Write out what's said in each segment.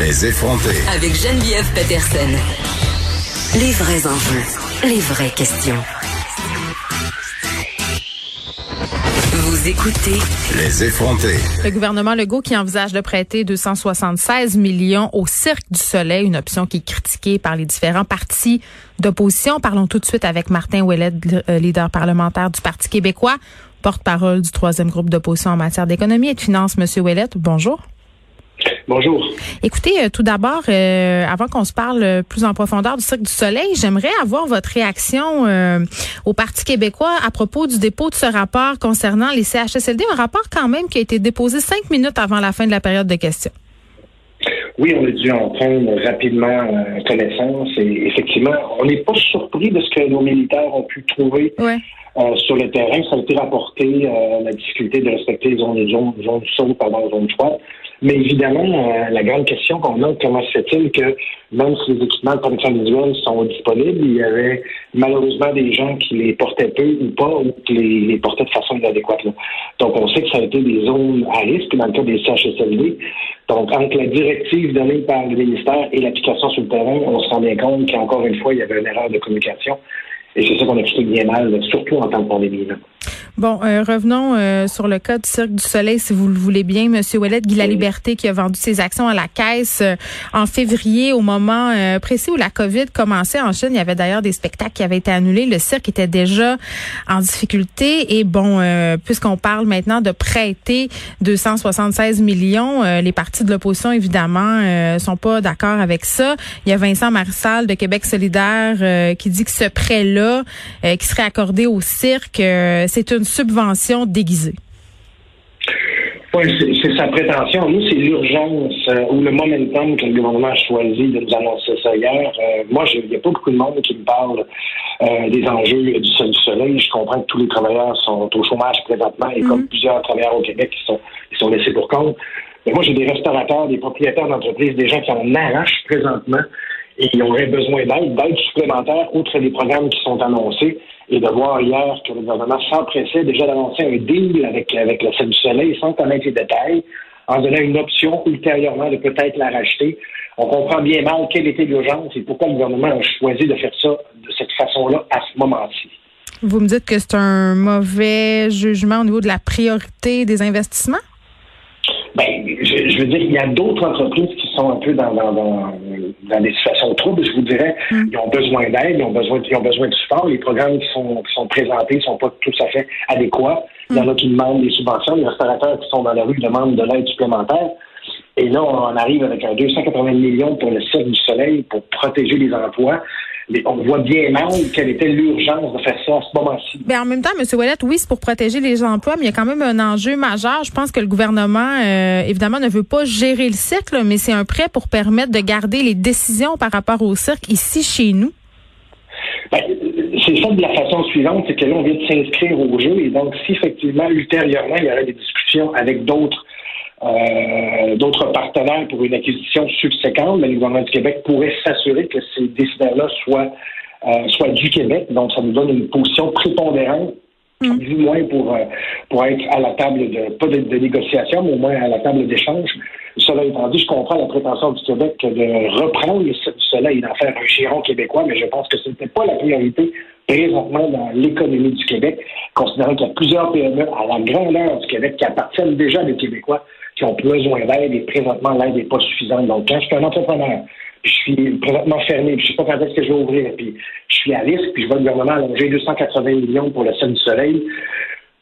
Les effronter. Avec Geneviève Peterson. Les vrais enjeux, les vraies questions. Vous écoutez Les effronter. Le gouvernement Legault qui envisage de prêter 276 millions au Cirque du Soleil, une option qui est critiquée par les différents partis d'opposition. Parlons tout de suite avec Martin Ouellet, euh, leader parlementaire du Parti québécois, porte-parole du troisième groupe d'opposition en matière d'économie et de finances. Monsieur Ouellet, bonjour. Bonjour. Écoutez, euh, tout d'abord, euh, avant qu'on se parle euh, plus en profondeur du Cirque du Soleil, j'aimerais avoir votre réaction au Parti québécois à propos du dépôt de ce rapport concernant les CHSLD, un rapport quand même qui a été déposé cinq minutes avant la fin de la période de questions. Oui, on a dû en prendre rapidement connaissance et effectivement, on n'est pas surpris de ce que nos militaires ont pu trouver sur le terrain. Ça a été rapporté, la difficulté de respecter les zones, zones, zones chaudes, pardon, zones froides. Mais évidemment, euh, la grande question qu'on a, comment se fait-il que même si les équipements de protection individuelle sont disponibles, il y avait malheureusement des gens qui les portaient peu ou pas, ou qui les, portaient de façon inadéquate. Donc, on sait que ça a été des zones à risque dans le cas des CHSLD. Donc, entre la directive donnée par le ministère et l'application sur le terrain, on se rend bien compte qu'encore une fois, il y avait une erreur de communication. Et c'est ça qu'on explique bien mal, surtout en temps de pandémie. Bon, euh, revenons euh, sur le cas du Cirque du Soleil, si vous le voulez bien, Monsieur Ouellet, Guy La Liberté, qui a vendu ses actions à la caisse euh, en février, au moment précis où la COVID commençait en Chine. Il y avait d'ailleurs des spectacles qui avaient été annulés. Le cirque était déjà en difficulté. Et bon, puisqu'on parle maintenant de prêter 276 millions, les partis de l'opposition, évidemment, sont pas d'accord avec ça. Il y a Vincent Marissal de Québec solidaire qui dit que ce prêt-là, qui serait accordé au cirque, c'est une subvention déguisée. Oui, c'est sa prétention. Nous, c'est l'urgence euh, ou le momentum que le gouvernement a choisi de nous annoncer ça hier. Euh, moi, il n'y a pas beaucoup de monde qui me parle euh, des enjeux du, soleil. Je comprends que tous les travailleurs sont au chômage présentement et comme mhm. plusieurs travailleurs au Québec qui sont, qui sont laissés pour compte. Mais moi, j'ai des restaurateurs, des propriétaires d'entreprises, des gens qui en arrachent présentement et ils auraient besoin d'aide, d'aide supplémentaire, outre les programmes qui sont annoncés et de voir hier que le gouvernement s'empressait déjà d'annoncer un deal avec, avec la Scène du Soleil sans connaître les détails, en donnant une option ultérieurement de peut-être la racheter. On comprend bien mal quelle était l'urgence et pourquoi le gouvernement a choisi de faire ça de cette façon-là à ce moment-ci. Vous me dites que c'est un mauvais jugement au niveau de la priorité des investissements? Ben, je, veux dire, il y a d'autres entreprises qui sont un peu dans, dans, dans, des situations troubles, je vous dirais. Mm. Ils ont besoin d'aide, ils ont besoin, ils ont besoin de support. Les programmes qui sont, qui sont présentés ne sont pas tout à fait adéquats. Il y en a qui demandent des subventions. Les restaurateurs qui sont dans la rue demandent de l'aide supplémentaire. Et là, on arrive avec un 280 millions pour le Cirque du Soleil pour protéger les emplois on voit bien mal quelle était l'urgence de faire ça à ce moment-ci. Ben en même temps, M. Ouellet, oui, c'est pour protéger les emplois, mais il y a quand même un enjeu majeur. Je pense que le gouvernement, euh, évidemment, ne veut pas gérer le cirque, mais c'est un prêt pour permettre de garder les décisions par rapport au cirque ici chez nous. Ben, c'est ça de la façon suivante, c'est que là, on vient de s'inscrire au jeu, et donc si effectivement, ultérieurement, il y aurait des discussions avec d'autres euh, d'autres partenaires pour une acquisition subséquente, mais le gouvernement du Québec pourrait s'assurer que ces décideurs-là soient, euh, soient du Québec. Donc, ça nous donne une position prépondérante mm. du moins pour, euh, pour être à la table de, pas de, négociation, mais au moins à la table d'échange. Cela étant dit, je comprends la prétention du Québec de reprendre soleil et d'en faire un giron québécois, mais je pense que ce n'était pas la priorité présentement dans l'économie du Québec, considérant qu'il y a plusieurs PME à la grandeur du Québec qui appartiennent déjà à des Québécois qui ont besoin d'aide et présentement, l'aide n'est pas suffisante. Donc, quand je suis un entrepreneur, je suis présentement fermé, puis je sais pas quand est-ce que je vais ouvrir, puis je suis à risque, puis je vois le gouvernement allonger 280 millions pour le Sol du Soleil,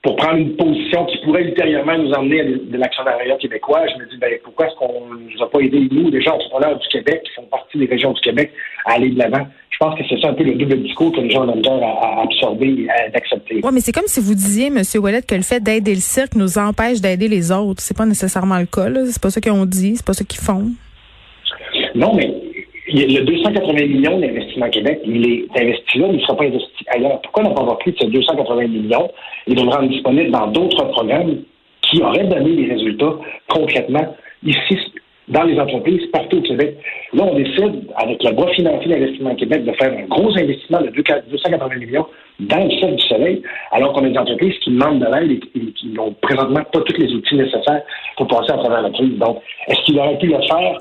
pour prendre une position qui pourrait ultérieurement nous emmener à de l'actionnariat québécois, je me dis, ben, pourquoi est-ce qu'on ne nous a pas aidé, nous, les gens entrepreneurs du Québec, qui font partie des régions du Québec, à aller de l'avant. Je pense que c'est ça un peu le double discours que les gens ont besoin à, absorber et d'accepter. Oui, mais c'est comme si vous disiez, M. Ouellet, que le fait d'aider le cirque nous empêche d'aider les autres. C'est pas nécessairement le cas. C'est pas ça qu'ils ont dit, c'est pas ça qu'ils font. Non, mais le 280 millions d'investissement Québec, il est investi là, mais il ne sera pas investi ailleurs. Pourquoi ne pas avoir pris de ces 280 millions? Et de le rendre disponible dans d'autres programmes qui auraient donné des résultats concrètement ici, dans les entreprises, partout au Québec? Là, on décide, avec le bois financier d'investissement Québec, de faire un gros investissement de 280 millions dans le ciel du soleil, alors qu'on a des entreprises qui demandent de l'aide et qui n'ont présentement pas tous les outils nécessaires pour passer à travers la crise. Donc, est-ce qu'il aurait pu le faire?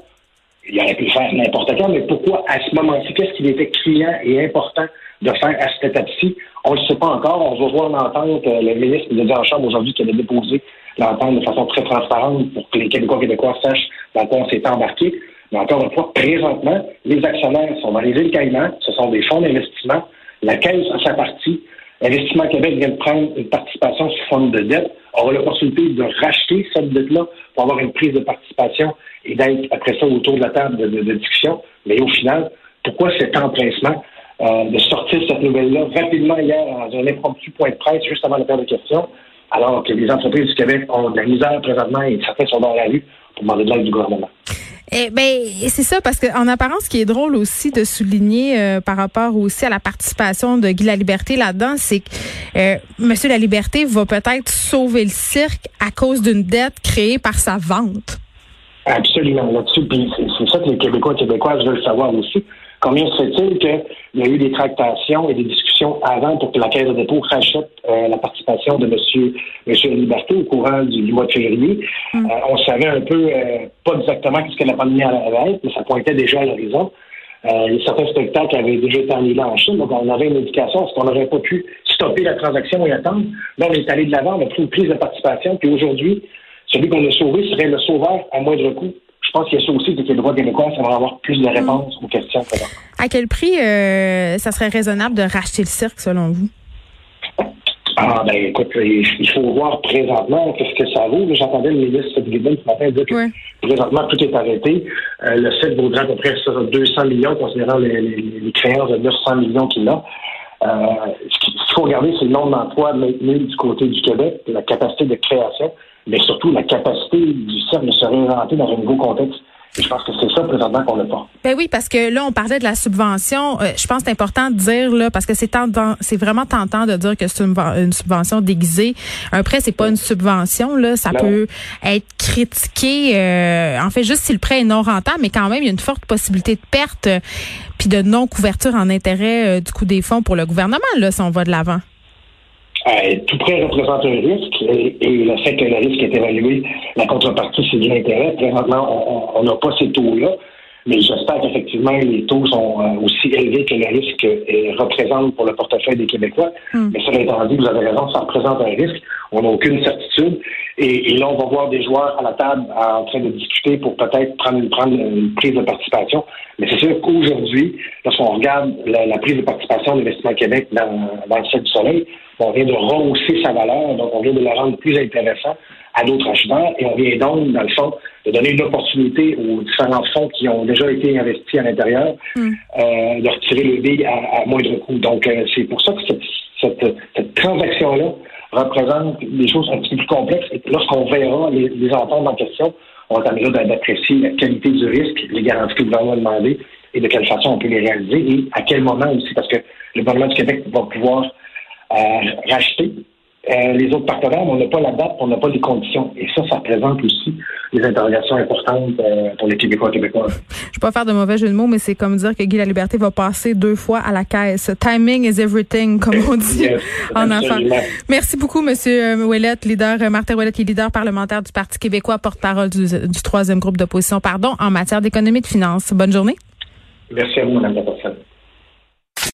Il aurait pu le faire n'importe quand, mais pourquoi à ce moment-ci, qu'est-ce qu'il était criant et important de faire à cette étape-ci? On ne le sait pas encore. On va voir l'entente. Euh, le ministre de en Chambre aujourd'hui qui avait déposé l'entente de façon très transparente pour que les Québécois Québécois sachent dans quoi on s'est embarqué. Mais encore une fois, présentement, les actionnaires sont dans les îles Caïmans. Ce sont des fonds d'investissement. La Caisse a sa partie. Investissement Québec vient de prendre une participation sous forme de dette. Aura l'opportunité de racheter cette dette-là pour avoir une prise de participation et d'être après ça autour de la table de, discussion. Mais au final, pourquoi cet empressement euh, de sortir cette nouvelle-là rapidement hier dans un impromptu point de presse juste avant la période de questions, alors que les entreprises du Québec ont de la misère présentement et certains sont dans la rue pour demander de l'aide du gouvernement? Eh ben c'est ça parce qu'en apparence, ce qui est drôle aussi de souligner euh, par rapport aussi à la participation de Guy La Liberté là-dedans, c'est que euh, Monsieur La Liberté va peut-être sauver le cirque à cause d'une dette créée par sa vente. Absolument là-dessus. Puis c'est ça que les Québécois et Québécoises veulent savoir aussi. Combien se fait-il qu'il y a eu des tractations et des discussions avant pour que la Caisse de dépôt rachète euh, la participation de M. Monsieur, Liberté au courant du, mois de février? Mm. Euh, on savait un peu, euh, pas exactement ce que la pandémie allait être, mais ça pointait déjà à l'horizon. Euh, certains spectacles avaient déjà été annulés en Chine, donc on avait une indication, est-ce qu'on n'aurait pas pu stopper la transaction et attendre? Là, on est allé de l'avant, on a pris une prise de participation, puis aujourd'hui, celui qu'on a sauvé serait le sauveur à moindre coût. Je pense qu'il y a ça aussi, que les droits québécois, ça va avoir plus de réponses aux questions. À quel prix euh, ça serait raisonnable de racheter le cirque, selon vous? Ah, ben écoute, il faut voir présentement qu'est-ce que ça vaut. J'entendais le ministre Guébel ce matin dire que présentement, tout est arrêté. Euh, le site vaudrait à peu près 200 millions, considérant les, les, créances de 900 millions qu'il a. Euh, ce qu'il faut regarder, c'est le nombre d'emplois maintenus du côté du Québec, la capacité de création mais surtout la capacité du cercle de se réinventer dans un nouveau contexte. Et je pense que c'est ça présentement qu'on n'a pas. Ben oui, parce que là, on parlait de la subvention. Euh, je pense que c'est important de dire là, parce que c'est c'est vraiment tentant de dire que c'est une, subvention déguisée. Un prêt, c'est pas une subvention là, ça peut être critiqué. Euh, en fait, juste si le prêt est non rentable, mais quand même, il y a une forte possibilité de perte, euh, puis de non couverture en intérêt du coût des fonds pour le gouvernement là, si on va de l'avant. Euh, tout prêt représente un risque et, le fait que le risque est évalué, la contrepartie, c'est de l'intérêt. Présentement, on n'a pas ces taux-là, mais j'espère qu'effectivement, les taux sont euh, aussi élevés que le risque euh, représente pour le portefeuille des Québécois. Hmm. Mais ça étant dit, vous avez raison, ça représente un risque. On n'a aucune certitude. Et, là, on va voir des joueurs à la table en train de discuter pour peut-être prendre, prendre une prise de participation. Mais c'est sûr qu'aujourd'hui, lorsqu'on regarde la, prise de participation d'Investissement Québec dans, dans le ciel du soleil, on vient de rehausser sa valeur, donc on vient de la rendre plus intéressant à d'autres acheteurs et on vient donc, dans le fond, de donner une opportunité aux différents fonds qui ont déjà été investis à l'intérieur mm. euh, de retirer le billes à, moindre coût. Donc, euh, c'est pour ça que cette, cette, transaction-là représente des choses un petit peu plus complexes et lorsqu'on verra les, les entendre en question, on va être d'apprécier la qualité du risque, les garanties que le gouvernement a demandé et de quelle façon on peut les réaliser et à quel moment aussi, parce que le gouvernement du Québec va pouvoir racheter euh, les autres partenaires, mais on n'a pas la date, on n'a pas les conditions. Et ça, ça représente aussi des interrogations importantes euh, pour les Québécois et Québécoises. Je ne vais pas faire de mauvais jeu de mots, mais c'est comme dire que Guy La Liberté va passer deux fois à la caisse. Timing is everything, comme on dit en enfant. Merci beaucoup, Monsieur euh, Ouellet, leader, Martin Ouellet, qui est leader parlementaire du Parti québécois, porte-parole du, du troisième groupe d'opposition, pardon, en matière d'économie et de finances. Bonne journée. Merci à vous, Mme la.